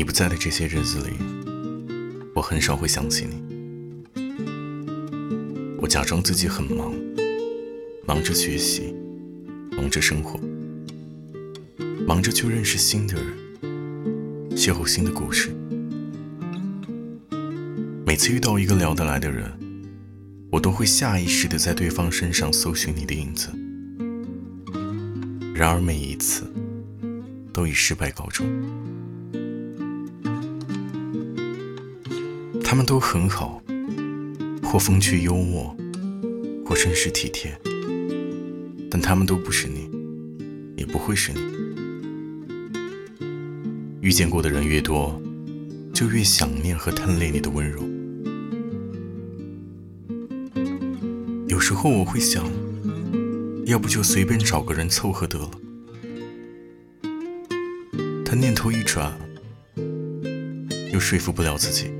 你不在的这些日子里，我很少会想起你。我假装自己很忙，忙着学习，忙着生活，忙着去认识新的人，邂逅新的故事。每次遇到一个聊得来的人，我都会下意识的在对方身上搜寻你的影子。然而每一次，都以失败告终。他们都很好，或风趣幽默，或绅士体贴，但他们都不是你，也不会是你。遇见过的人越多，就越想念和贪恋你的温柔。有时候我会想。要不就随便找个人凑合得了。他念头一转，又说服不了自己。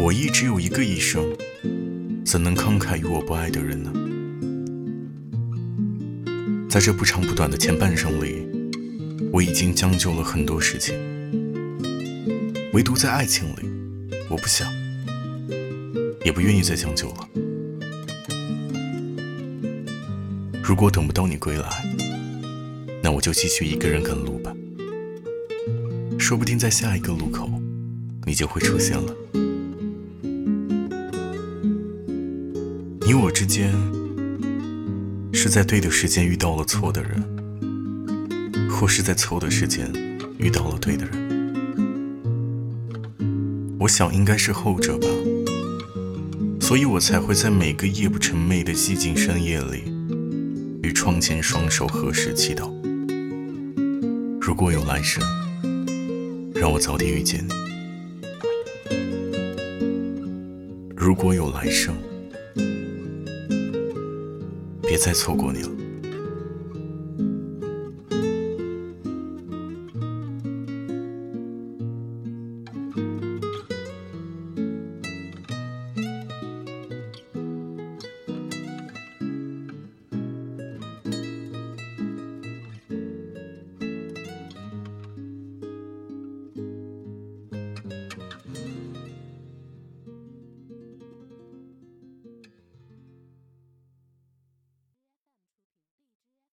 我亦只有一个一生，怎能慷慨于我不爱的人呢？在这不长不短的前半生里，我已经将就了很多事情，唯独在爱情里，我不想，也不愿意再将就了。如果等不到你归来，那我就继续一个人赶路吧。说不定在下一个路口，你就会出现了。你我之间，是在对的时间遇到了错的人，或是在错的时间遇到了对的人。我想应该是后者吧，所以我才会在每个夜不成寐的寂静深夜里。于窗前双手合十祈祷。如果有来生，让我早点遇见你；如果有来生，别再错过你了。